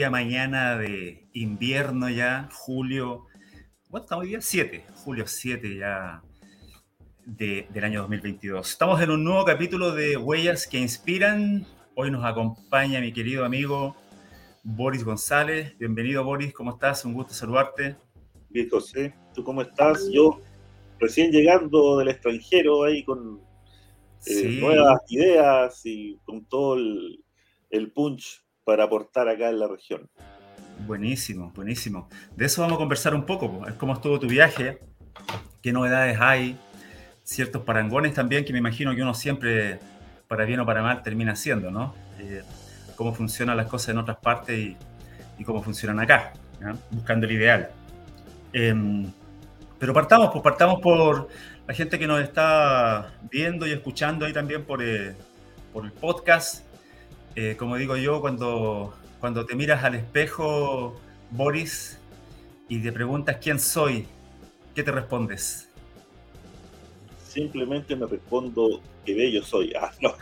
fría mañana de invierno ya, julio. ¿Cuánto estamos hoy día? 7, julio 7 ya del año 2022. Estamos en un nuevo capítulo de Huellas que Inspiran. Hoy nos acompaña mi querido amigo Boris González. Bienvenido, Boris. ¿Cómo estás? Un gusto saludarte. Bien, José. ¿Tú cómo estás? Yo recién llegando del extranjero ahí con eh, nuevas ideas y con todo el, el punch para aportar acá en la región. Buenísimo, buenísimo. De eso vamos a conversar un poco. Es cómo estuvo tu viaje, qué novedades hay, ciertos parangones también que me imagino que uno siempre, para bien o para mal, termina haciendo, ¿no? Eh, cómo funcionan las cosas en otras partes y, cómo funcionan acá, buscando el ideal. Em, pero partamos, pues partamos por la gente que nos está viendo y escuchando ahí también por, eh, por el podcast. Eh, como digo yo, cuando, cuando te miras al espejo, Boris, y te preguntas quién soy, ¿qué te respondes? Simplemente me respondo que bello soy. Ah, no.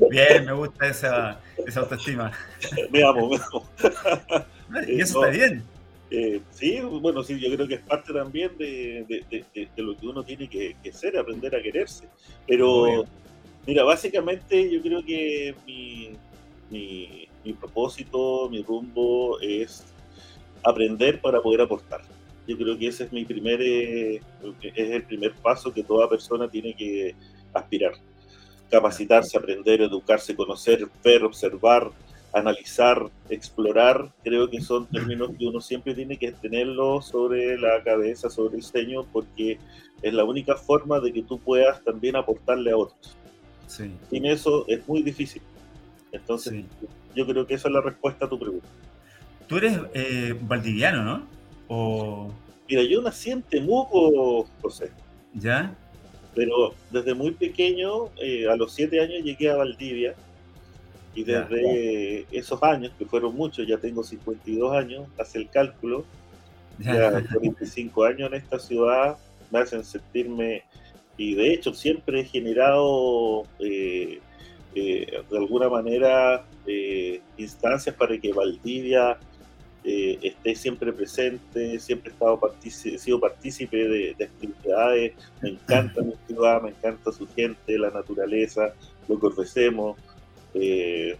bien, me gusta esa, esa autoestima. me amo, me amo. y eso está bien. Eh, sí, bueno, sí, yo creo que es parte también de, lo que uno tiene que, ser, aprender a quererse. Pero, mira, básicamente yo creo que mi, mi, propósito, mi rumbo es aprender para poder aportar. Yo creo que ese es mi primer, eh, es el primer paso que toda persona tiene que aspirar. Capacitarse, aprender, educarse, conocer, ver, observar, analizar, explorar, creo que son términos que uno siempre tiene que tenerlo sobre la cabeza, sobre el diseño, porque es la única forma de que tú puedas también aportarle a otros. Sin eso es muy difícil. Entonces, yo creo que esa es la respuesta a tu pregunta. Tú eres eh, valdiviano, ¿no? O... Mira, yo nací en Temuco, José. ¿Ya? Pero desde muy pequeño, eh, a los siete años llegué a Valdivia y desde esos años, que fueron muchos, ya tengo 52 años, hace el cálculo, ya 45 años en esta ciudad, me hacen sentirme, y de hecho siempre he generado eh, eh, de alguna manera eh, instancias para que Valdivia esté siempre presente, siempre he estado sido partícipe de, de, actividades, me encanta mi ciudad, me encanta su gente, la naturaleza, lo que ofrecemos eh,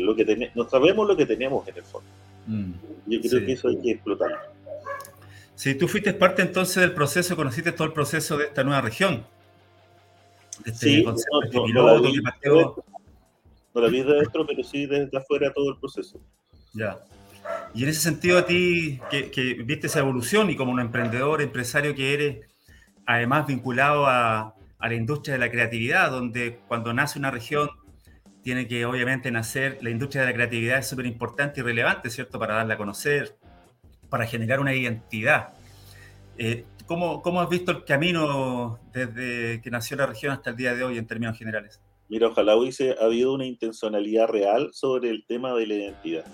lo que no sabemos lo que tenemos en el fondo. Mm, Yo creo que eso hay que explotar. Si tú fuiste parte entonces del proceso, conociste todo el proceso de esta nueva región. Este sí, no, la vi, no, la vi, de dentro, pero sí desde afuera todo el proceso. Ya. Y en ese sentido, a ti, que, que, viste esa evolución y como un emprendedor, empresario que eres, además vinculado a, a la industria de la creatividad, donde cuando nace una región tiene que obviamente nacer, la industria de la creatividad es súper importante y relevante, ¿cierto? Para darla a conocer, para generar una identidad. Eh, ¿cómo, ¿Cómo has visto el camino desde que nació la región hasta el día de hoy en términos generales? Mira, ojalá hubiese habido una intencionalidad real sobre el tema de la identidad.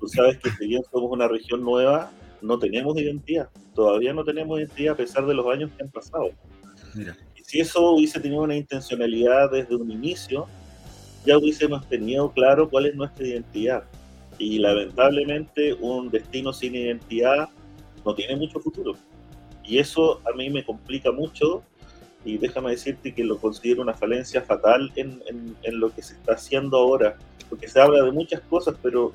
Tú sabes que si bien somos una región nueva, no tenemos identidad. Todavía no tenemos identidad a pesar de los años que han pasado. Mira. Y si eso hubiese tenido una intencionalidad desde un inicio, ya hubiésemos tenido claro cuál es nuestra identidad. Y lamentablemente un destino sin identidad no tiene mucho futuro. Y eso a mí me complica mucho y déjame decirte que lo considero una falencia fatal en, en, lo que se está haciendo ahora, porque se habla de muchas cosas, pero,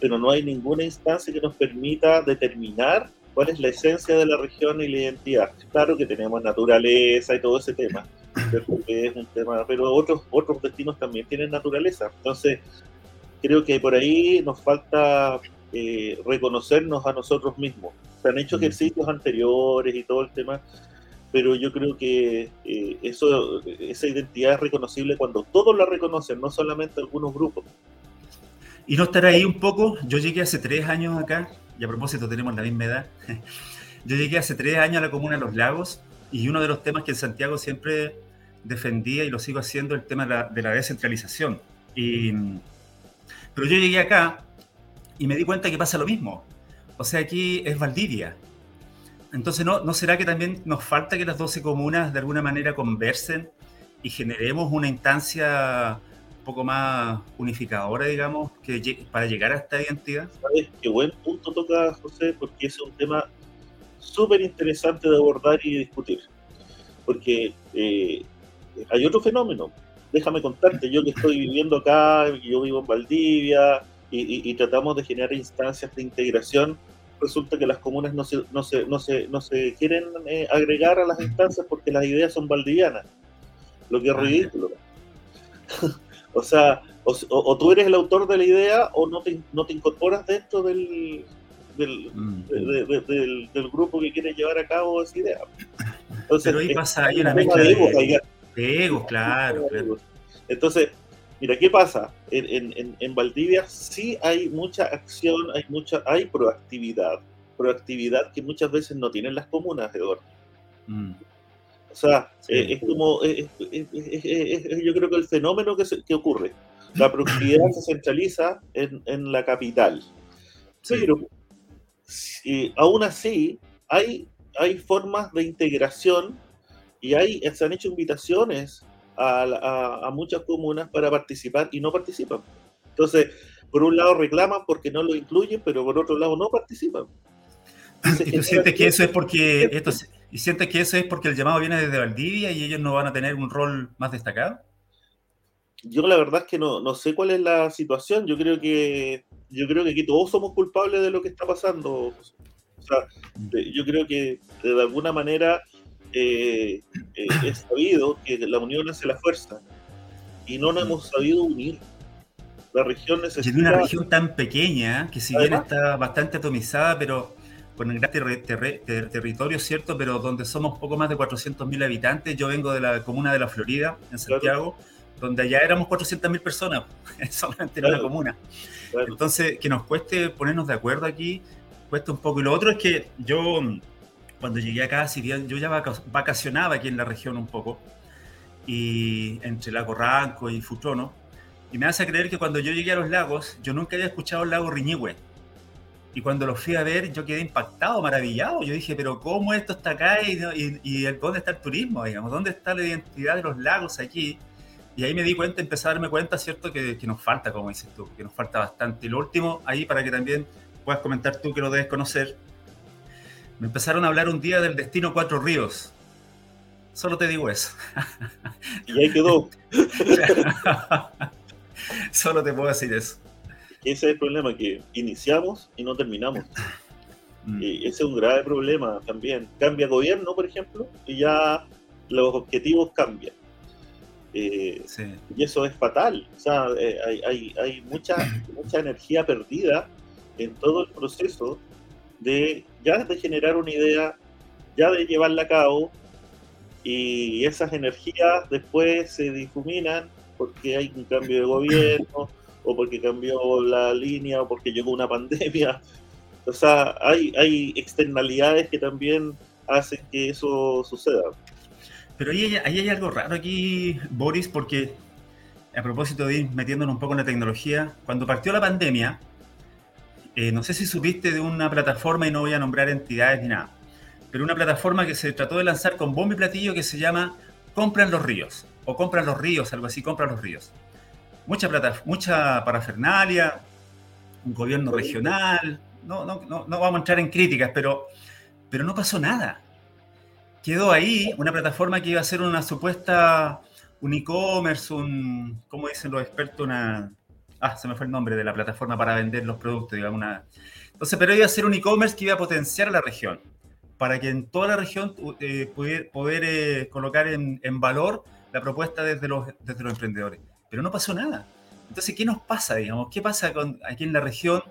pero no hay ninguna instancia que nos permita determinar cuál es la esencia de la región y la identidad. Claro que tenemos naturaleza y todo ese tema, es un tema, pero otros, otros destinos también tienen naturaleza. Entonces, creo que por ahí nos falta eh, reconocernos a nosotros mismos. Se han hecho mm. ejercicios anteriores y todo el tema, pero yo creo que eh, eso, esa identidad es reconocible cuando todos la reconocen, no solamente algunos grupos. Y no estar ahí un poco, yo llegué hace tres años acá, y a propósito tenemos la misma edad, yo llegué hace tres años a la comuna de Los Lagos, y uno de los temas que en Santiago siempre defendía y lo sigo haciendo el tema de la, descentralización. Y, pero yo llegué acá y me di cuenta que pasa lo mismo. O sea, aquí es Valdivia. Entonces, ¿no, ¿no será que también nos falta que las 12 comunas de alguna manera conversen y generemos una instancia un poco más unificadora, digamos, para llegar a esta identidad? ¿Sabes? Qué buen punto toca, José, porque es un tema súper interesante de abordar y discutir. Porque eh, hay otro fenómeno. Déjame contarte, yo que estoy viviendo acá, yo vivo en Valdivia y, tratamos de generar instancias de integración, resulta que las comunas no se, no se, no se, no se quieren eh, agregar a las instancias porque las ideas son valdivianas, lo que es ah, ridículo. o sea, o, tú eres el autor de la idea o no te, no te incorporas dentro del, del, mm. del, grupo que quiere llevar a cabo esa idea. Pero ahí pasa, hay una mezcla de, egos, claro, Entonces, mira, ¿qué pasa? En, en, en, Valdivia sí hay mucha acción, hay mucha, hay proactividad, proactividad que muchas veces no tienen las comunas, Eduardo. Mm. O sea, eh, es como, yo creo que el fenómeno que, que ocurre, la proactividad se centraliza en, en la capital. Pero y aún así hay, hay formas de integración y hay, se han hecho invitaciones a, a, muchas comunas para participar y no participan. Entonces, por un lado reclaman porque no lo incluyen, pero por otro lado no participan. ¿Y tú sientes que eso es porque esto, y sientes que eso es porque el llamado viene desde Valdivia y ellos no van a tener un rol más destacado? Yo la verdad es que no, no sé cuál es la situación. Yo creo que yo creo que aquí todos somos culpables de lo que está pasando. O sea, yo creo que de alguna manera eh, eh, es sabido que la unión hace la fuerza y no nos hemos sabido unir. La región necesita... Y una región tan pequeña que si bien está bastante atomizada, pero con un gran territorio, ¿cierto? Pero donde somos poco más de 400.000 habitantes. Yo vengo de la comuna de La Florida, en Santiago, donde allá éramos 400.000 personas, solamente en una comuna. Entonces, que nos cueste ponernos de acuerdo aquí, cuesta un poco. Y lo otro es que yo, cuando llegué acá, si bien yo ya vacacionaba aquí en la región un poco, y entre Lago Ranco y Futrono, y me hace creer que cuando yo llegué a los lagos, yo nunca había escuchado el lago Riñihue. Y cuando lo fui a ver, yo quedé impactado, maravillado. Yo dije, pero ¿cómo esto está acá? ¿Y, y, y dónde está el turismo? Digamos? ¿Dónde está la identidad de los lagos aquí? Y ahí me di cuenta, empecé a darme cuenta, ¿cierto? Que, que, nos falta, como dices tú, que nos falta bastante. Y lo último, ahí para que también puedas comentar tú que lo debes conocer, me empezaron a hablar un día del destino Cuatro Ríos. Solo te digo eso. Y ahí quedó. Solo te puedo decir eso. Ese es el problema, que iniciamos y no terminamos. Mm. Y ese es un grave problema también. Cambia gobierno, por ejemplo, y ya los objetivos cambian. Eh, y eso es fatal. O sea, eh, hay, hay, mucha, mucha energía perdida en todo el proceso de ya de generar una idea, ya de llevarla a cabo, y esas energías después se difuminan porque hay un cambio de gobierno, o porque cambió la línea, o porque llegó una pandemia. O sea, hay, hay externalidades que también hacen que eso suceda. Pero ahí, hay algo raro aquí, Boris, porque a propósito de ir metiéndonos un poco en la tecnología, cuando partió la pandemia, eh, no sé si supiste de una plataforma, y no voy a nombrar entidades ni nada, pero una plataforma que se trató de lanzar con bombo y platillo que se llama Compran los Ríos, o Compran los Ríos, algo así, Compran los Ríos. Mucha, plata, mucha parafernalia, un gobierno regional, no, no, no, no vamos a entrar en críticas, pero, pero no pasó nada quedó ahí una plataforma que iba a ser una supuesta un e-commerce, un, ¿cómo dicen los expertos? Una, ah, se me fue el nombre de la plataforma para vender los productos, digamos. Una, entonces, pero iba a ser un e-commerce que iba a potenciar a la región, para que en toda la región eh, poder, eh, colocar en, valor la propuesta desde los, desde los emprendedores. Pero no pasó nada. Entonces, ¿qué nos pasa, digamos? ¿Qué pasa con, aquí en la región?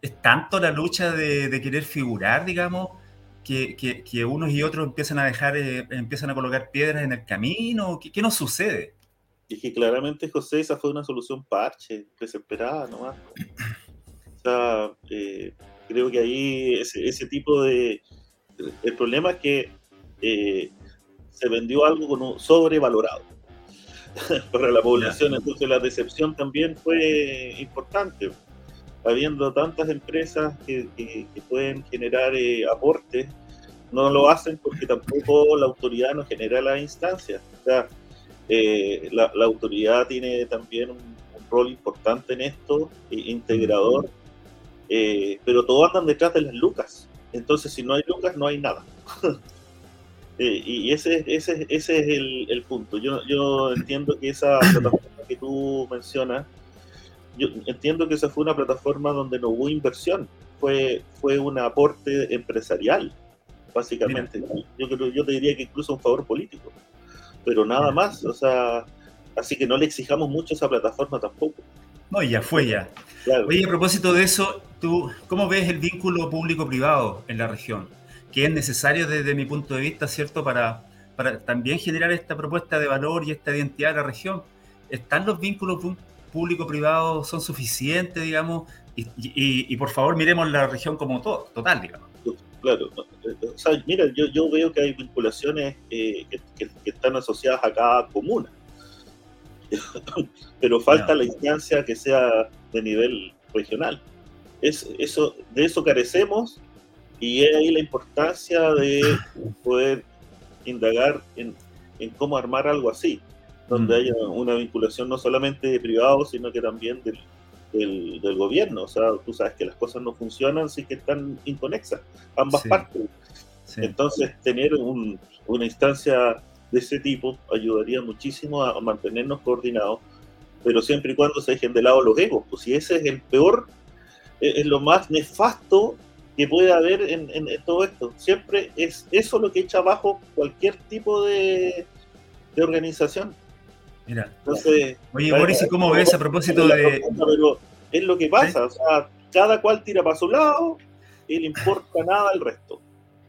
¿Es tanto la lucha de, querer figurar, digamos? que, que, unos y otros empiezan a dejar, eh, empiezan a colocar piedras en el camino? ¿Qué, qué nos sucede? Y que claramente, José, esa fue una solución parche, desesperada nomás. O sea, eh, creo que ahí ese, ese, tipo de... El problema es que eh, se vendió algo con un sobrevalorado para la población, entonces la decepción también fue importante habiendo tantas empresas que, pueden generar eh, aportes no lo hacen porque tampoco la autoridad no genera la instancia. O sea, eh, la, autoridad tiene también un, rol importante en esto, integrador, eh, pero todos andan detrás de las lucas. Entonces, si no hay lucas, no hay nada. Eh, y ese, ese, ese es el, el, punto. Yo, yo entiendo que esa plataforma que tú mencionas, yo entiendo que esa fue una plataforma donde no hubo inversión, fue, fue un aporte empresarial, básicamente. Yo, creo, yo te diría que incluso un favor político, pero nada más, o sea, así que no le exijamos mucho a esa plataforma tampoco. No, ya fue ya. Oye, a propósito de eso, ¿tú cómo ves el vínculo público-privado en la región? Que es necesario desde mi punto de vista, ¿cierto? Para, para también generar esta propuesta de valor y esta identidad de la región. ¿Están los vínculos público-privados, son suficientes, digamos? Y, por favor miremos la región como todo, total, digamos. Claro, o sea, mira, yo, yo veo que hay vinculaciones eh, que, están asociadas a cada comuna pero falta la instancia que sea de nivel regional. Es, eso, de eso carecemos y es ahí la importancia de poder indagar en, cómo armar algo así, donde mm. haya una vinculación no solamente de privados, sino que también del, del, gobierno. O sea, tú sabes que las cosas no funcionan si que están inconexas, ambas partes. Entonces, tener una instancia de ese tipo ayudaría muchísimo a, mantenernos coordinados, pero siempre y cuando se dejen de lado los egos, pues si ese es el peor, e, es, lo más nefasto que puede haber en, todo esto. Siempre es eso lo que echa abajo cualquier tipo de, organización. Mira, Entonces, oye Boris, ¿y cómo ves a propósito de...? Pero es lo que pasa, o sea, cada cual tira para su lado y le importa nada al resto.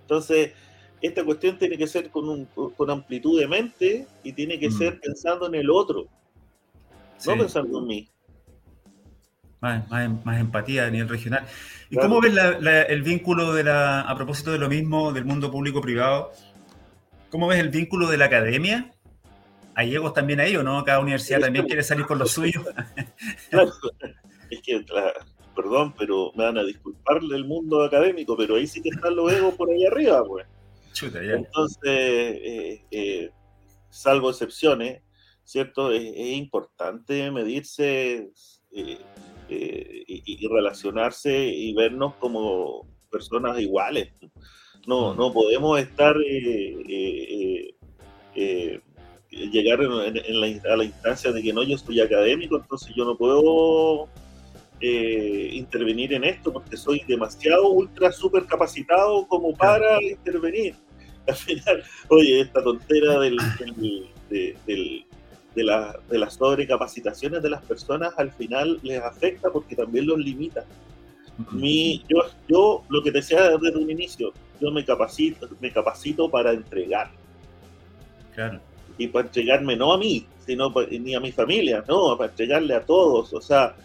Entonces, esta cuestión tiene que ser con, un, con amplitud de mente y tiene que mm. ser pensando en el otro, no pensando en mí. Más, más, empatía a nivel regional. ¿Y cómo ves el vínculo de la, a propósito de lo mismo, del mundo público-privado, cómo ves el vínculo de la academia? ¿Hay egos también ahí o no? Cada universidad también quiere salir con lo suyo. es que, perdón, pero me van a disculparle el mundo académico, pero ahí sí que están los egos por ahí arriba, pues. Entonces, eh, eh, salvo excepciones, ¿cierto? Es, importante medirse eh, y, relacionarse y vernos como personas iguales. No, mm. no podemos estar llegar a la instancia de que no, yo soy académico, entonces yo no puedo eh, intervenir en esto porque soy demasiado ultra super capacitado como para intervenir. Al final, oye, esta tontera del, de, de, la, de las sobrecapacitaciones de las personas al final les afecta porque también los limita. Mi, yo, yo lo que te decía desde un inicio, yo me capacito, me capacito para entregar. Claro. Y para entregarme no a mí, sino ni a mi familia, no, para entregarle a todos. O sea,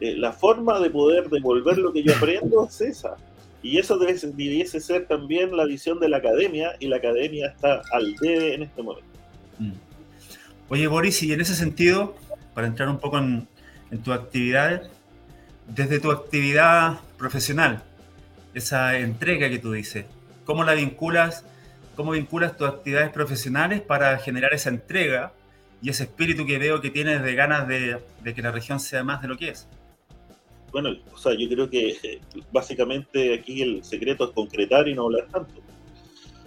eh, la forma de poder devolver lo que yo aprendo es esa. Y eso debe, debiese ser también la visión de la academia, y la academia está al debe en este momento. Mm. Oye, Boris, y en ese sentido, para entrar un poco en, tu actividad, desde tu actividad profesional, esa entrega que tú dices, ¿cómo la vinculas? ¿Cómo vinculas tus actividades profesionales para generar esa entrega y ese espíritu que veo que tienes de ganas de que la región sea más de lo que es? bueno, o sea, yo creo que eh, básicamente aquí el secreto es concretar y no hablar tanto.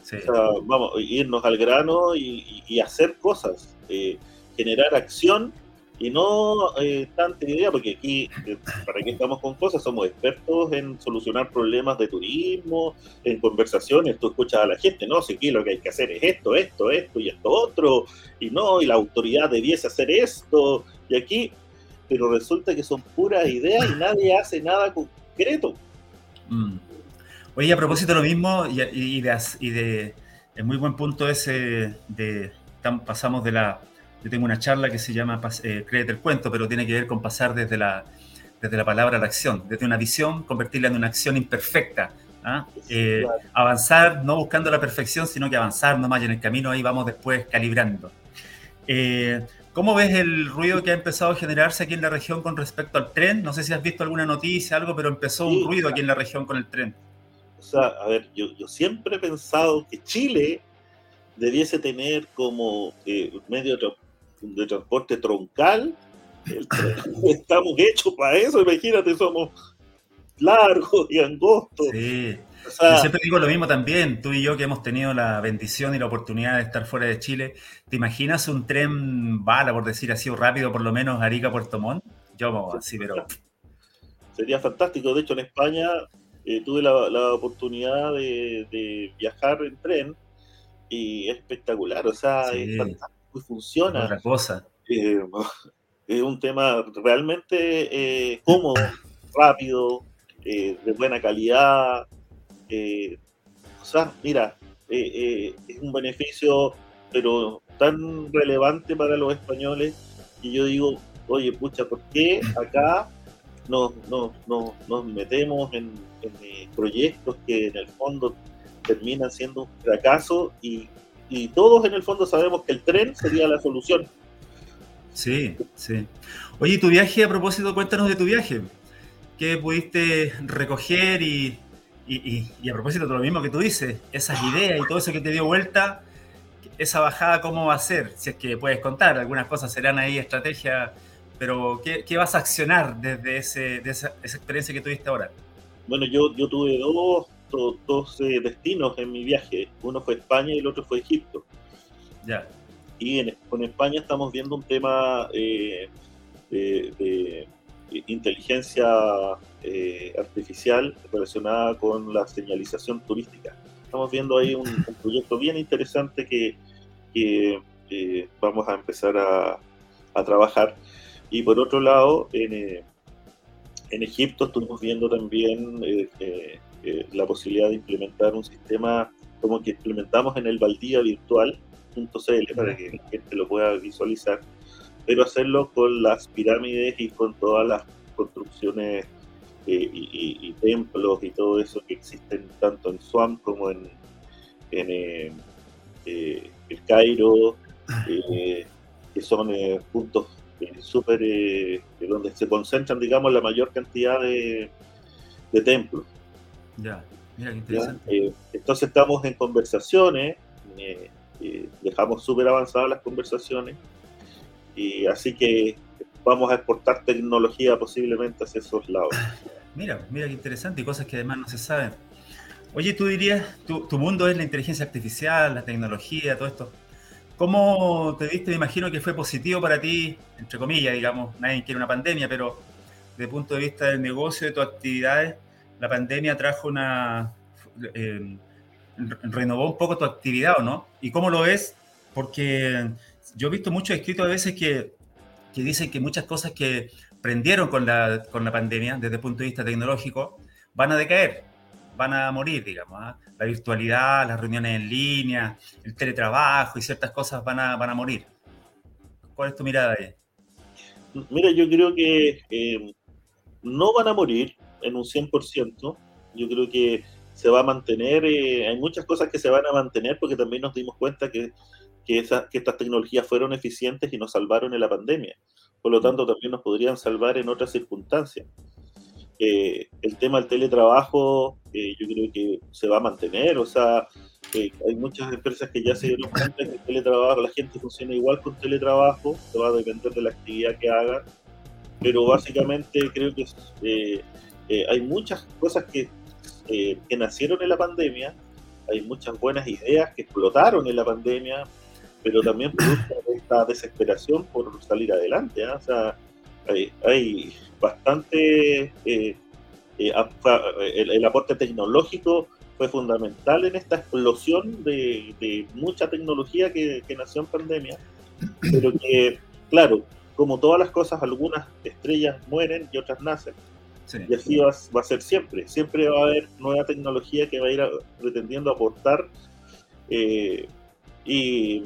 O sea, vamos, irnos al grano y, hacer cosas, eh, generar acción y no eh, tanta idea, porque aquí, para qué estamos con cosas, somos expertos en solucionar problemas de turismo, en conversaciones, tú escuchas a la gente, no, si aquí lo que hay que hacer es esto, esto, esto y esto otro, y no, y la autoridad debiese hacer esto, y aquí pero resulta que son puras ideas y nadie hace nada concreto. Mm. Oye, a propósito de lo mismo, y, de, y muy buen punto ese de, pasamos de la, yo tengo una charla que se llama eh, Créete el cuento, pero tiene que ver con pasar desde la, desde la palabra a la acción, desde una visión, convertirla en una acción imperfecta. ¿ah? Eh, avanzar, no buscando la perfección, sino que avanzar nomás y en el camino ahí vamos después calibrando. Eh, ¿Cómo ves el ruido que ha empezado a generarse aquí en la región con respecto al tren? No sé si has visto alguna noticia, algo, pero empezó un ruido aquí en la región con el tren. o sea, a ver, yo, yo siempre he pensado que Chile debiese tener como eh, medio de, transporte troncal. estamos hechos para eso, imagínate, somos largos y angostos. Sí. yo siempre digo lo mismo también, tú y yo que hemos tenido la bendición y la oportunidad de estar fuera de Chile, ¿te imaginas un tren bala, por decir así, o rápido, por lo menos Arica-Puerto Montt? Yo así, pero... Sería fantástico, de hecho en España eh, tuve la, oportunidad de, viajar en tren y es espectacular, o sea, es fantástico y funciona. Otra cosa. Eh, es un tema realmente eh, cómodo, rápido, de buena calidad. o sea, mira, es un beneficio, pero tan relevante para los españoles y yo digo, oye, pucha, ¿por qué acá nos, nos metemos en en proyectos que en el fondo terminan siendo un fracaso y, todos en el fondo sabemos que el tren sería la solución. Sí, sí. Oye, tu viaje, a propósito, cuéntanos de tu viaje. ¿Qué pudiste recoger y, y, a propósito de lo mismo que tú dices, esas ideas y todo eso que te dio vuelta, esa bajada, ¿cómo va a ser? Si es que puedes contar, algunas cosas serán ahí estrategia, pero ¿qué, qué vas a accionar desde ese, de esa, esa experiencia que tuviste ahora? Bueno, yo, yo tuve dos, dos, eh, destinos en mi viaje. Uno fue España y el otro fue Egipto. Ya. Y en, con España estamos viendo un tema eh, de, inteligencia eh, artificial relacionada con la señalización turística. Estamos viendo ahí un, proyecto bien interesante que, que vamos a empezar a, a, trabajar. Y por otro lado, en, en Egipto estuvimos viendo también eh, eh, eh, la posibilidad de implementar un sistema como que implementamos en el Baldía Virtual.cl para que la gente lo pueda visualizar, pero hacerlo con las pirámides y con todas las construcciones y, templos y todo eso que existen tanto en Suam como en, en el Cairo, que son puntos súper, eh, donde se concentran, digamos, la mayor cantidad de, templos. Ya, mira qué interesante. Eh, entonces estamos en conversaciones, eh, dejamos súper avanzadas las conversaciones, y así que vamos a exportar tecnología posiblemente hacia esos lados. Mira, mira qué interesante y cosas que además no se saben. Oye, tú dirías, tu, tu mundo es la inteligencia artificial, la tecnología, todo esto. ¿Cómo te viste? Me imagino que fue positivo para ti, entre comillas, digamos, nadie quiere una pandemia, pero desde el punto de vista del negocio, de tus actividades, la pandemia trajo una... Eh, renovó un poco tu actividad, ¿o no? ¿Y cómo lo ves? Porque yo he visto muchos escritos a veces que, que dicen que muchas cosas que prendieron con la, con la pandemia desde el punto de vista tecnológico van a decaer van a morir, digamos. ¿ah? La virtualidad, las reuniones en línea, el teletrabajo y ciertas cosas van a, van a morir. ¿Cuál es tu mirada ahí? Mira, yo creo que eh, no van a morir en un 100%. Yo creo que se va a mantener, eh, hay muchas cosas que se van a mantener porque también nos dimos cuenta que, que, que estas tecnologías fueron eficientes y nos salvaron en la pandemia. Por lo tanto, también nos podrían salvar en otras circunstancias. Eh, el tema del teletrabajo eh, yo creo que se va a mantener, o sea, eh, hay muchas empresas que ya se dieron cuenta que el teletrabajo, la gente funciona igual con teletrabajo, se va a depender de la actividad que hagan, pero básicamente creo que hay muchas cosas que, que nacieron en la pandemia, hay muchas buenas ideas que explotaron en la pandemia, pero también esta desesperación por salir adelante, ¿ah? o sea, hay, bastante... Eh, eh, el, aporte tecnológico fue fundamental en esta explosión de, mucha tecnología que, nació en pandemia, pero que, claro, como todas las cosas, algunas estrellas mueren y otras nacen. Y así va, a ser siempre. Siempre va a haber nueva tecnología que va a ir pretendiendo aportar. Eh, y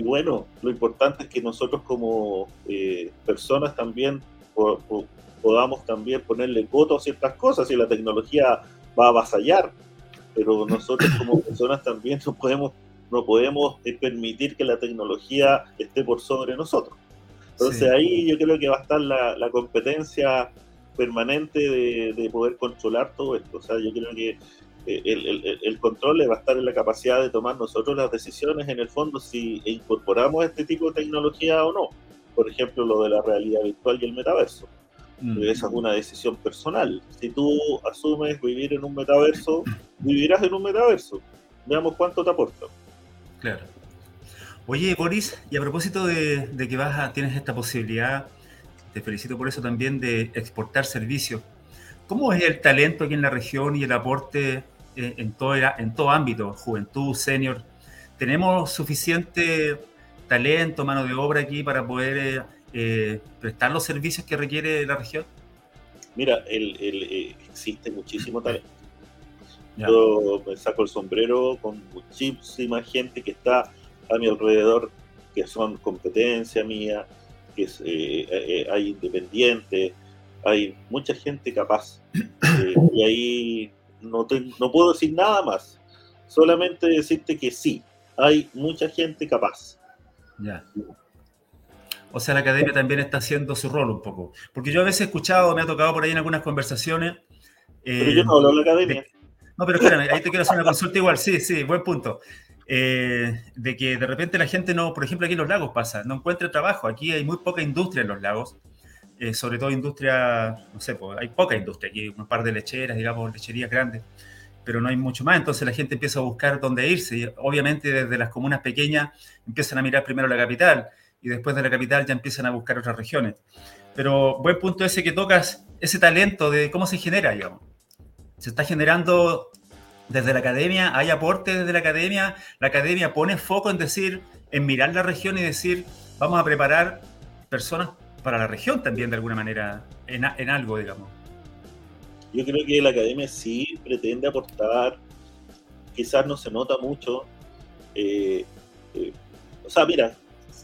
y bueno, lo importante es que nosotros como eh, personas también podamos también ponerle voto a ciertas cosas y la tecnología va a avasallar, pero nosotros como personas también no podemos, no podemos eh, permitir que la tecnología esté por sobre nosotros. Entonces ahí yo creo que va a estar la, competencia permanente de, poder controlar todo esto. O sea, yo creo que eh, el, el, control le va a estar en la capacidad de tomar nosotros las decisiones en el fondo si incorporamos este tipo de tecnología o no. Por ejemplo, lo de la realidad virtual y el metaverso. Mm. Esa es una decisión personal. Si tú asumes vivir en un metaverso, vivirás en un metaverso. Veamos cuánto te aporta. Claro. Oye, Boris, y a propósito de, que vas a, tienes esta posibilidad, te felicito por eso también, de exportar servicios. ¿Cómo es el talento aquí en la región y el aporte eh, en, todo, en todo ámbito, juventud, senior? ¿Tenemos suficiente talento, mano de obra aquí para poder eh, eh, prestar los servicios que requiere la región? Mira, existe muchísimo talento. Yo me saco el sombrero con muchísima gente que está a mi alrededor que son competencia mía, que es, eh, eh, hay independientes, hay mucha gente capaz. Eh, y ahí no, no puedo decir nada más, solamente decirte que sí, hay mucha gente capaz. Ya. O sea, la academia también está haciendo su rol un poco. Porque yo a veces he escuchado, me ha tocado por ahí en algunas conversaciones. pero yo no hablo de la academia. no, pero espérame, ahí te quiero hacer una consulta igual. Sí, sí, buen punto. Eh, de que de repente la gente no, por ejemplo, aquí en los lagos pasa, no encuentra trabajo. Aquí hay muy poca industria en los lagos, eh, sobre todo industria, no sé, pues, hay poca industria, aquí un par de lecheras, digamos, lecherías grandes, pero no hay mucho más. Entonces la gente empieza a buscar dónde irse. Y obviamente desde las comunas pequeñas empiezan a mirar primero la capital y después de la capital ya empiezan a buscar otras regiones. Pero buen punto ese que tocas, ese talento de cómo se genera, digamos. Se está generando desde la academia, hay aporte desde la academia, la academia pone foco en decir, en mirar la región y decir, vamos a preparar personas para la región también de alguna manera, en, algo, digamos. Yo creo que la academia sí pretende aportar, quizás no se nota mucho. Eh, eh, o sea, mira,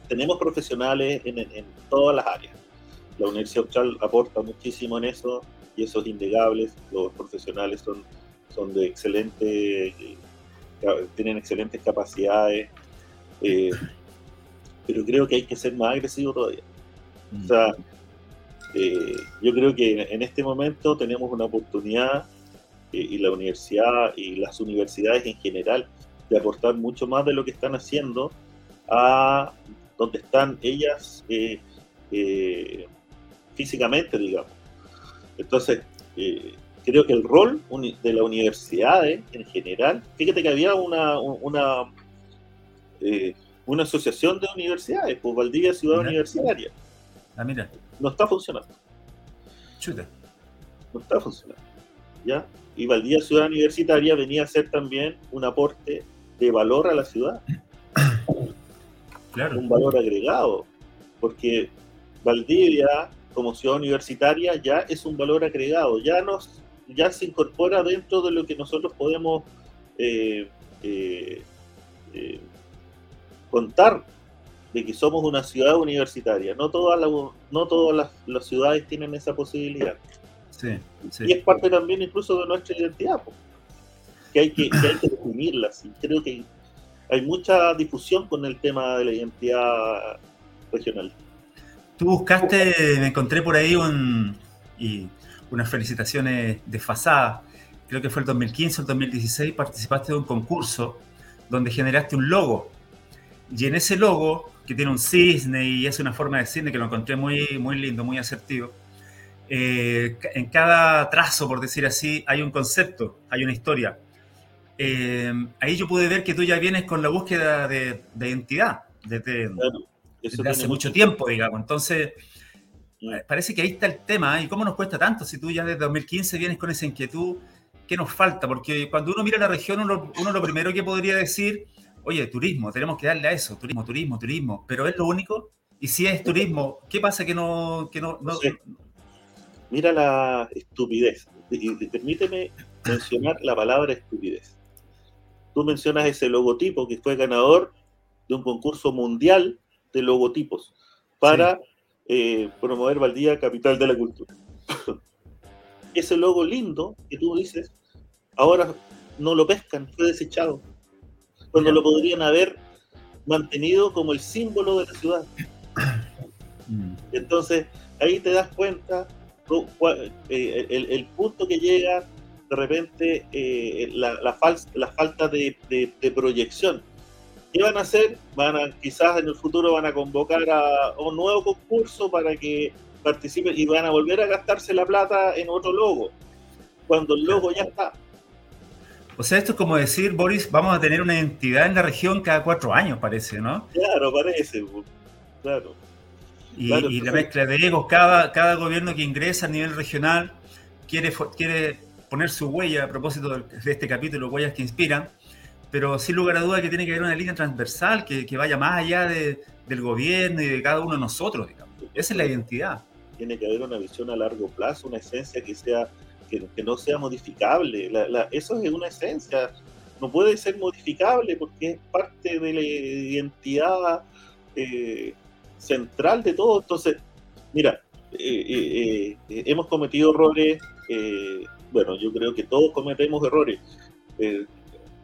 tenemos profesionales en, en, todas las áreas. La Universidad Austral aporta muchísimo en eso y eso es innegable. Los profesionales son son de excelente, tienen excelentes capacidades, eh, pero creo que hay que ser más agresivo todavía. O sea, eh, yo creo que en este momento tenemos una oportunidad eh, y la universidad y las universidades en general de aportar mucho más de lo que están haciendo a donde están ellas físicamente, digamos. Entonces, creo que el rol de las universidades en general, fíjate que había una, una, eh, una asociación de universidades, pues Valdivia Ciudad Universitaria. Ah, mira. No está funcionando. Chuta. No está funcionando. ¿Ya? Y Valdivia Ciudad Universitaria venía a ser también un aporte de valor a la ciudad. Claro. Un valor agregado. Porque Valdivia, como ciudad universitaria, ya es un valor agregado. Ya nos ya se incorpora dentro de lo que nosotros podemos eh, eh, eh, contar de que somos una ciudad universitaria. No todas, no todas las, ciudades tienen esa posibilidad. Y es parte también incluso de nuestra identidad, que, hay que, que hay que definirla. Creo que hay mucha difusión con el tema de la identidad regional. Tú buscaste, me encontré por ahí un, y unas felicitaciones desfasadas. Creo que fue el 2015 o el 2016, participaste de un concurso donde generaste un logo. Y en ese logo, que tiene un cisne y es una forma de cisne que lo encontré muy, muy lindo, muy asertivo, eh, en cada trazo, por decir así, hay un concepto, hay una historia. Eh, ahí yo pude ver que tú ya vienes con la búsqueda de, identidad desde, desde hace mucho tiempo, digamos. Entonces, parece que ahí está el tema. ¿eh? ¿Y cómo nos cuesta tanto si tú ya desde 2015 vienes con esa inquietud? ¿Qué nos falta? Porque cuando uno mira la región, uno, lo primero que podría decir, oye, turismo, tenemos que darle a eso, turismo, turismo, turismo. Pero es lo único. Y si es turismo, ¿qué pasa que no... Que no, Mira la estupidez. Y permíteme mencionar la palabra estupidez. Tú mencionas ese logotipo que fue ganador de un concurso mundial de logotipos para eh, promover Valdía, capital de la cultura. Ese logo lindo que tú dices, ahora no lo pescan, fue desechado. Cuando lo podrían haber mantenido como el símbolo de la ciudad. Mm. Entonces, ahí te das cuenta eh, el, punto que llega de repente eh, la, la, la, falta de, de, proyección. ¿Qué van a hacer? Van a, quizás en el futuro van a convocar a, un nuevo concurso para que participen y van a volver a gastarse la plata en otro logo, cuando el logo ya está. O sea, esto es como decir, Boris, vamos a tener una entidad en la región cada cuatro años, parece, ¿no? Claro, parece, claro. Y, la mezcla de egos, cada, cada gobierno que ingresa a nivel regional quiere, quiere poner su huella a propósito de este capítulo, Huellas que Inspiran, pero sin lugar a duda que tiene que haber una línea transversal que, vaya más allá de, del gobierno y de cada uno de nosotros, digamos. Esa es la identidad. Tiene que haber una visión a largo plazo, una esencia que sea que, no sea modificable. Eso es una esencia, no puede ser modificable porque es parte de la identidad eh, central de todo. Entonces, mira, eh, eh, hemos cometido errores bueno, yo creo que todos cometemos errores.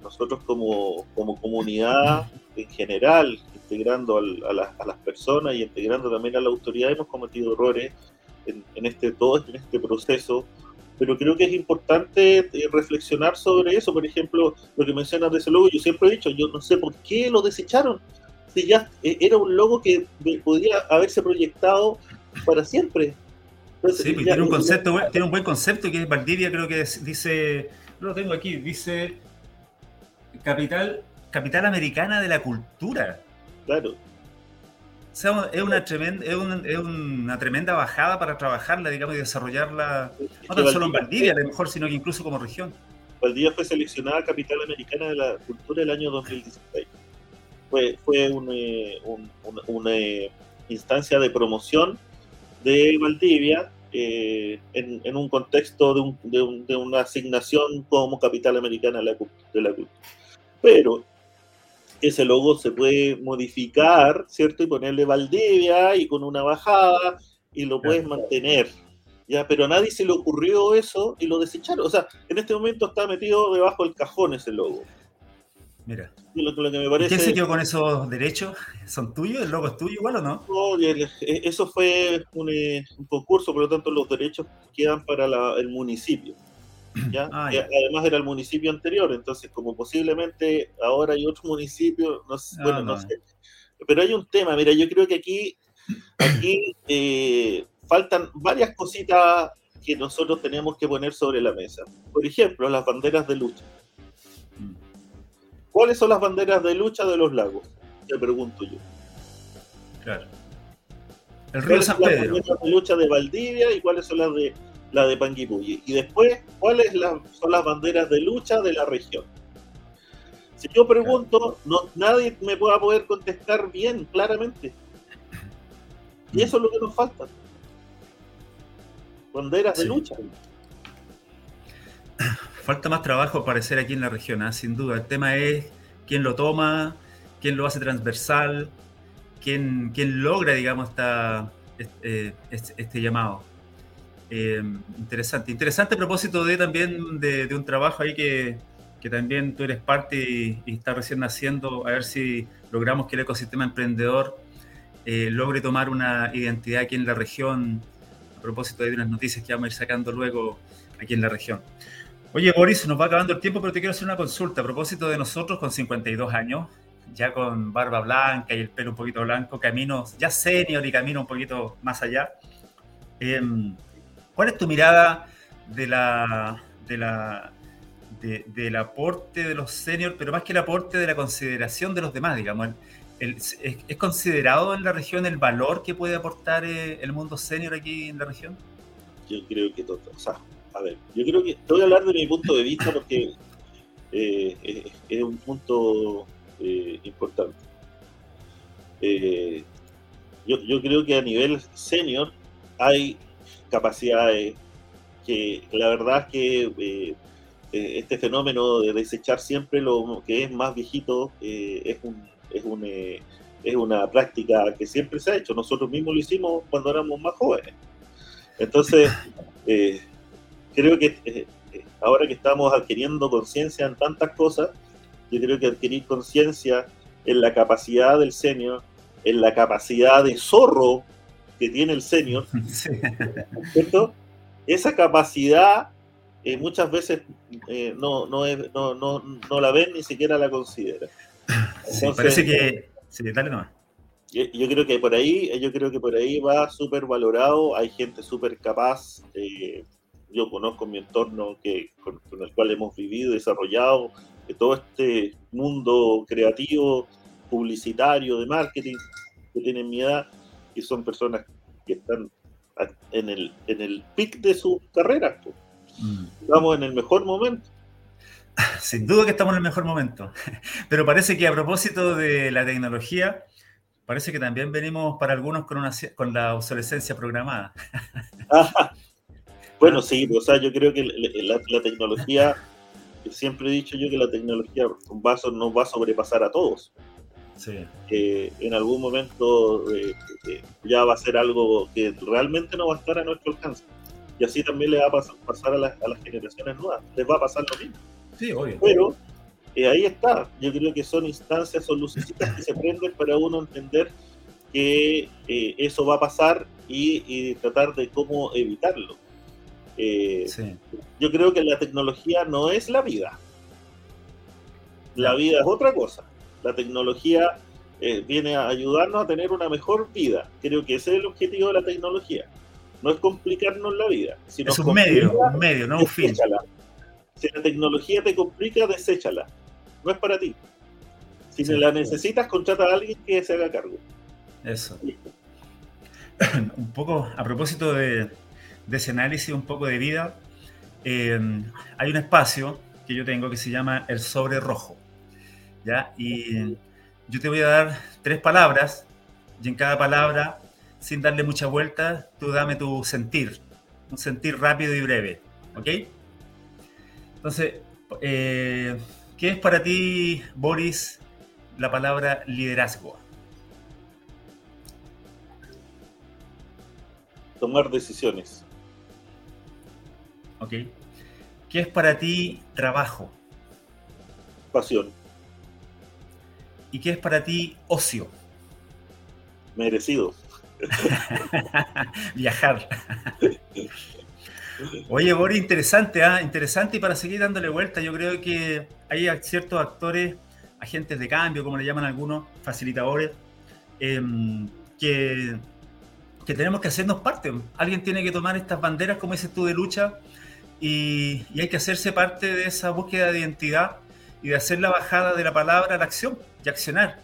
Nosotros como, como, comunidad en general, integrando a, las personas y integrando también a la autoridad, hemos cometido errores en, este todo en este proceso, pero creo que es importante eh, reflexionar sobre eso. Por ejemplo, lo que mencionas de ese logo, yo siempre he dicho, yo no sé por qué lo desecharon. Si ya eh, era un logo que podría haberse proyectado para siempre sí, pues, tiene un concepto, tiene un buen concepto que es Valdivia, creo que dice, no lo tengo aquí, dice capital, capital americana de la cultura. Claro. O sea, es una tremenda, es una, tremenda bajada para trabajarla, digamos, y desarrollarla, no tan solo en Valdivia, a lo mejor, sino que incluso como región. Valdivia fue seleccionada capital americana de la cultura el año 2016. Fue, fue eh, una instancia de promoción de Valdivia eh, en, un contexto de, una asignación como capital americana de la, cultura. Pero ese logo se puede modificar, ¿cierto? Y ponerle Valdivia y con una bajada y lo puedes mantener. ¿ya? Pero a nadie se le ocurrió eso y lo desecharon. O sea, en este momento está metido debajo del cajón ese logo. Mira. ¿Quién se quedó con esos derechos? ¿Son tuyos? ¿El logo es tuyo igual o no? No, eh, eso fue eh, un, concurso, por lo tanto los derechos quedan para el municipio. Ah, además era el municipio anterior, entonces como posiblemente ahora hay otro municipio, no sé, bueno, no, sé. Pero hay un tema, mira, yo creo que aquí, aquí eh, faltan varias cositas que nosotros tenemos que poner sobre la mesa. Por ejemplo, las banderas de lucha. ¿Cuáles son las banderas de lucha de los lagos? Te pregunto yo. Claro. El río San Pedro. ¿Cuáles son las de lucha de Valdivia y cuáles son las de la de Panguipulli? Y después, ¿cuáles son las banderas de lucha de la región? Si yo pregunto, no, nadie me pueda poder contestar bien, claramente. Y eso es lo que nos falta. Banderas de lucha. falta más trabajo parecer aquí en la región, ¿ah? sin duda. El tema es quién lo toma, quién lo hace transversal, quién, quién logra, digamos, esta, este, este, llamado. Eh, interesante. Interesante a propósito de también de, un trabajo ahí que, que, también tú eres parte y, y estás recién naciendo, a ver si logramos que el ecosistema emprendedor eh, logre tomar una identidad aquí en la región, a propósito de unas noticias que vamos a ir sacando luego aquí en la región. Oye, Boris, nos va acabando el tiempo, pero te quiero hacer una consulta a propósito de nosotros con 52 años, ya con barba blanca y el pelo un poquito blanco, camino ya senior y camino un poquito más allá. Em, ¿Cuál es tu mirada de la, de la, del aporte de los seniors, pero más que el aporte de la consideración de los demás, digamos? es, considerado en la región el valor que puede aportar eh, el mundo senior aquí en la región? Yo creo que todo, o sea, a ver, yo creo que te voy a hablar de mi punto de vista porque eh, es, un punto eh, importante. Yo, yo, creo que a nivel senior hay capacidades que la verdad es que este fenómeno de desechar siempre lo que es más viejito es, un, es, un, es una práctica que siempre se ha hecho. Nosotros mismos lo hicimos cuando éramos más jóvenes. Entonces, creo que eh, eh, ahora que estamos adquiriendo conciencia en tantas cosas, yo creo que adquirir conciencia en la capacidad del senior, en la capacidad de zorro que tiene el senior, ¿cierto? esa capacidad eh, muchas veces eh, no, no, no, no, la ven ni siquiera la consideran. parece que... Sí, dale nomás. Yo, creo que por ahí, yo creo que por ahí va súper valorado, hay gente súper capaz, eh, yo conozco mi entorno que, con, el cual hemos vivido, desarrollado, de todo este mundo creativo, publicitario, de marketing, que tienen mi edad, y son personas que están en el, en el pic de su carrera. Mm. Estamos en el mejor momento. Sin duda que estamos en el mejor momento. Pero parece que a propósito de la tecnología, parece que también venimos para algunos con, una, con la obsolescencia programada. bueno, sí, o sea, yo creo que la, tecnología, siempre he dicho yo que la tecnología nos va a sobrepasar a todos. Sí. en algún momento eh, eh, ya va a ser algo que realmente no va a estar a nuestro alcance. Y así también le va a pasar, a, las, generaciones nuevas. Les va a pasar lo mismo. Sí, obvio. Pero eh, ahí está. Yo creo que son instancias, son lucecitas que se prenden para uno entender que eso va a pasar y, tratar de cómo evitarlo. Yo creo que la tecnología no es la vida. La vida es otra cosa la tecnología eh, viene a ayudarnos a tener una mejor vida. Creo que ese es el objetivo de la tecnología. No es complicarnos la vida. es un medio, un medio, no un fin. Si la tecnología te complica, deséchala. No es para ti. Si la necesitas, contrata a alguien que se haga cargo. Eso. un poco, a propósito de, ese análisis, un poco de vida, eh, hay un espacio que yo tengo que se llama el sobre rojo. ¿Ya? Y yo te voy a dar tres palabras y en cada palabra, sin darle mucha vuelta, tú dame tu sentir, un sentir rápido y breve, ¿ok? Entonces, eh, ¿qué es para ti, Boris, la palabra liderazgo? Tomar decisiones. Ok. ¿Qué es para ti trabajo? Pasión. ¿Y qué es para ti ocio? Merecido. Viajar. Oye, Boris, interesante, ¿ah? interesante y para seguir dándole vuelta, yo creo que hay ciertos actores, agentes de cambio, como le llaman algunos, facilitadores, em, que, que, tenemos que hacernos parte. Alguien tiene que tomar estas banderas, como dices tú, de lucha, y, y hay que hacerse parte de esa búsqueda de identidad y de hacer la bajada de la palabra a la acción y accionar.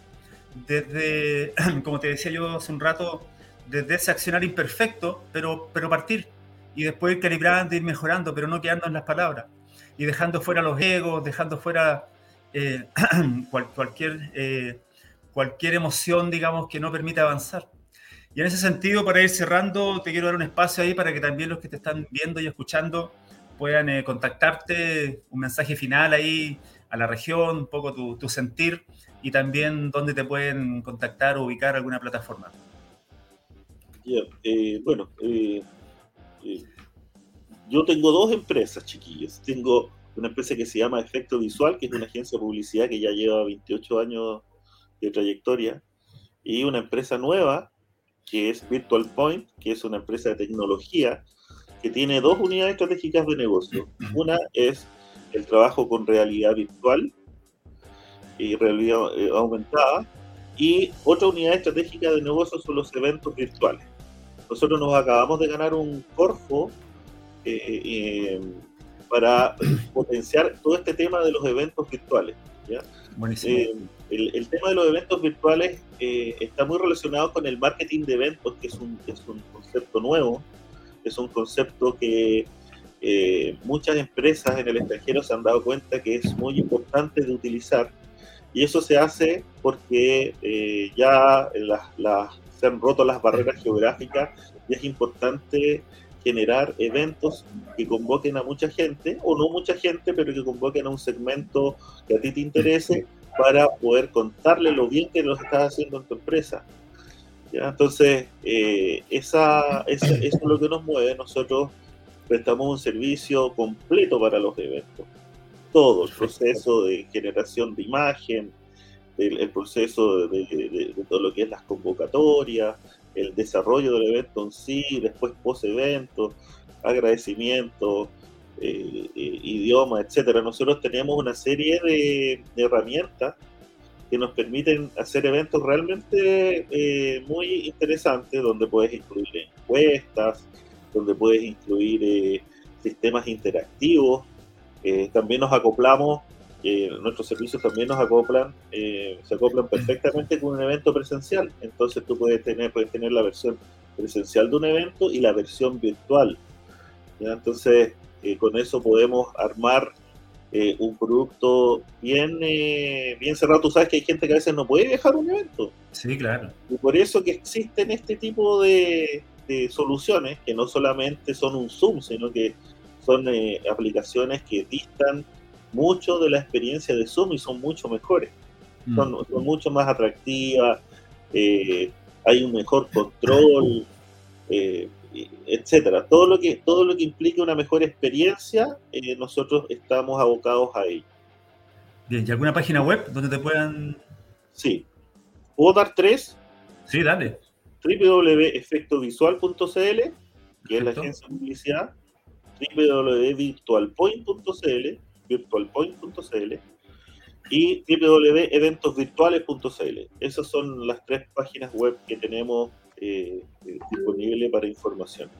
Desde, como te decía yo hace un rato, desde ese accionar imperfecto, pero, pero partir y después ir calibrando, ir mejorando, pero no quedando en las palabras y dejando fuera los egos, dejando fuera eh, cualquier, eh, cualquier emoción, digamos, que no permita avanzar. Y en ese sentido, para ir cerrando, te quiero dar un espacio ahí para que también los que te están viendo y escuchando puedan eh, contactarte, un mensaje final ahí a la región, un poco tu, sentir y también dónde te pueden contactar o ubicar alguna plataforma. Eh, bueno, eh, eh, yo tengo dos empresas, chiquillos. Tengo una empresa que se llama Efecto Visual, que es una agencia de publicidad que ya lleva 28 años de trayectoria, y una empresa nueva que es Virtual Point, que es una empresa de tecnología que tiene dos unidades estratégicas de negocio. Una es el trabajo con realidad virtual y realidad eh, aumentada. Y otra unidad estratégica de negocio son los eventos virtuales. Nosotros nos acabamos de ganar un Corfo eh, eh, para potenciar todo este tema de los eventos virtuales. el, tema de los eventos virtuales está muy relacionado con el marketing de eventos, que es un, es un concepto nuevo, es un concepto que eh, muchas empresas en el extranjero se han dado cuenta que es muy importante de utilizar y eso se hace porque eh, ya se han roto las barreras geográficas y es importante generar eventos que convoquen a mucha gente, o no mucha gente, pero que convoquen a un segmento que a ti te interese para poder contarle lo bien que lo estás haciendo en tu empresa. Entonces, eh, esa, eso es lo que nos mueve. Nosotros prestamos un servicio completo para los eventos. Todo el proceso de generación de imagen, el, proceso de, todo lo que es las convocatorias, el desarrollo del evento en sí, después post-evento, agradecimiento, eh, eh, idioma, etcétera. Nosotros tenemos una serie de, herramientas que nos permiten hacer eventos realmente eh, muy interesantes, donde puedes incluir encuestas, donde puedes incluir sistemas interactivos. también nos acoplamos, nuestros servicios también nos acoplan, se acoplan perfectamente con un evento presencial. Entonces tú puedes tener, puedes tener la versión presencial de un evento y la versión virtual. Entonces, eh, con eso podemos armar eh, un producto bien, eh, bien cerrado. Tú sabes que hay gente que a veces no puede viajar a un evento. Sí, claro. Y por eso que existen este tipo de, soluciones que no solamente son un Zoom, sino que son aplicaciones que distan mucho de la experiencia de Zoom y son mucho mejores. Mm. Son, son, mucho más atractivas, hay un mejor control etcétera. Todo lo que, todo lo que implique una mejor experiencia, eh, nosotros estamos abocados a ello. Bien, ¿y alguna página web donde te puedan...? Sí. ¿Puedo dar tres? Sí, dale. www.efectovisual.cl, que es la agencia de publicidad, www.virtualpoint.cl, virtualpoint.cl y www.eventosvirtuales.cl. Esas son las tres páginas web que tenemos eh, disponible para información.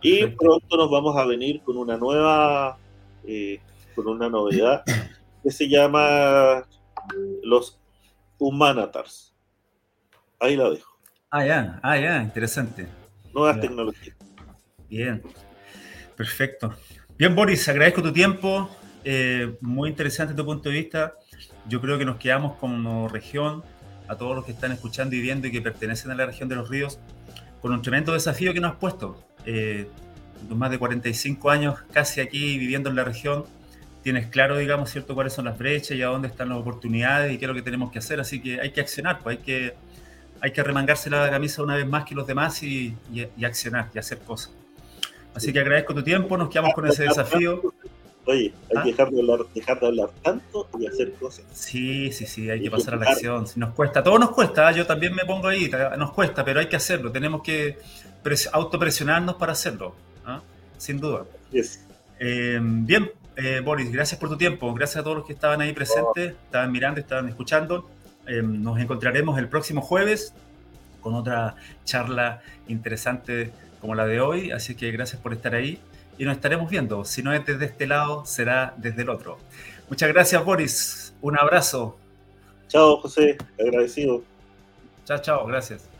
Y pronto nos vamos a venir con una nueva, eh, con una novedad que se llama los Humanatars. Ahí la dejo. Ah, ya, ah, ya, interesante. Nuevas tecnologías. Bien, perfecto. Bien, Boris, agradezco tu tiempo. Eh, muy interesante tu punto de vista. Yo creo que nos quedamos como región a todos los que están escuchando y viendo y que pertenecen a la región de los ríos, con un tremendo desafío que nos has puesto. Eh, más de 45 años casi aquí viviendo en la región, tienes claro, digamos, cierto, cuáles son las brechas y a dónde están las oportunidades y qué es lo que tenemos que hacer, así que hay que accionar, pues hay que, hay que remangarse la camisa una vez más que los demás y, y accionar y hacer cosas. Así que agradezco tu tiempo, nos quedamos con ese desafío. Oye, hay ¿Ah? que dejar de, hablar, dejar de hablar tanto y hacer cosas. Sí, sí, sí, hay que pasar a la acción. Si nos cuesta, todo nos cuesta, ¿ah? yo también me pongo ahí, nos cuesta, pero hay que hacerlo. Tenemos que autopresionarnos para hacerlo, ¿ah? sin duda. Eh, bien, eh, Boris, gracias por tu tiempo. Gracias a todos los que estaban ahí presentes, estaban mirando, estaban escuchando. Eh, nos encontraremos el próximo jueves con otra charla interesante como la de hoy, así que gracias por estar ahí y nos estaremos viendo. Si no es desde este lado, será desde el otro. Muchas gracias, Boris. Un abrazo. Chao, José. Agradecido. Chao, chao. Gracias.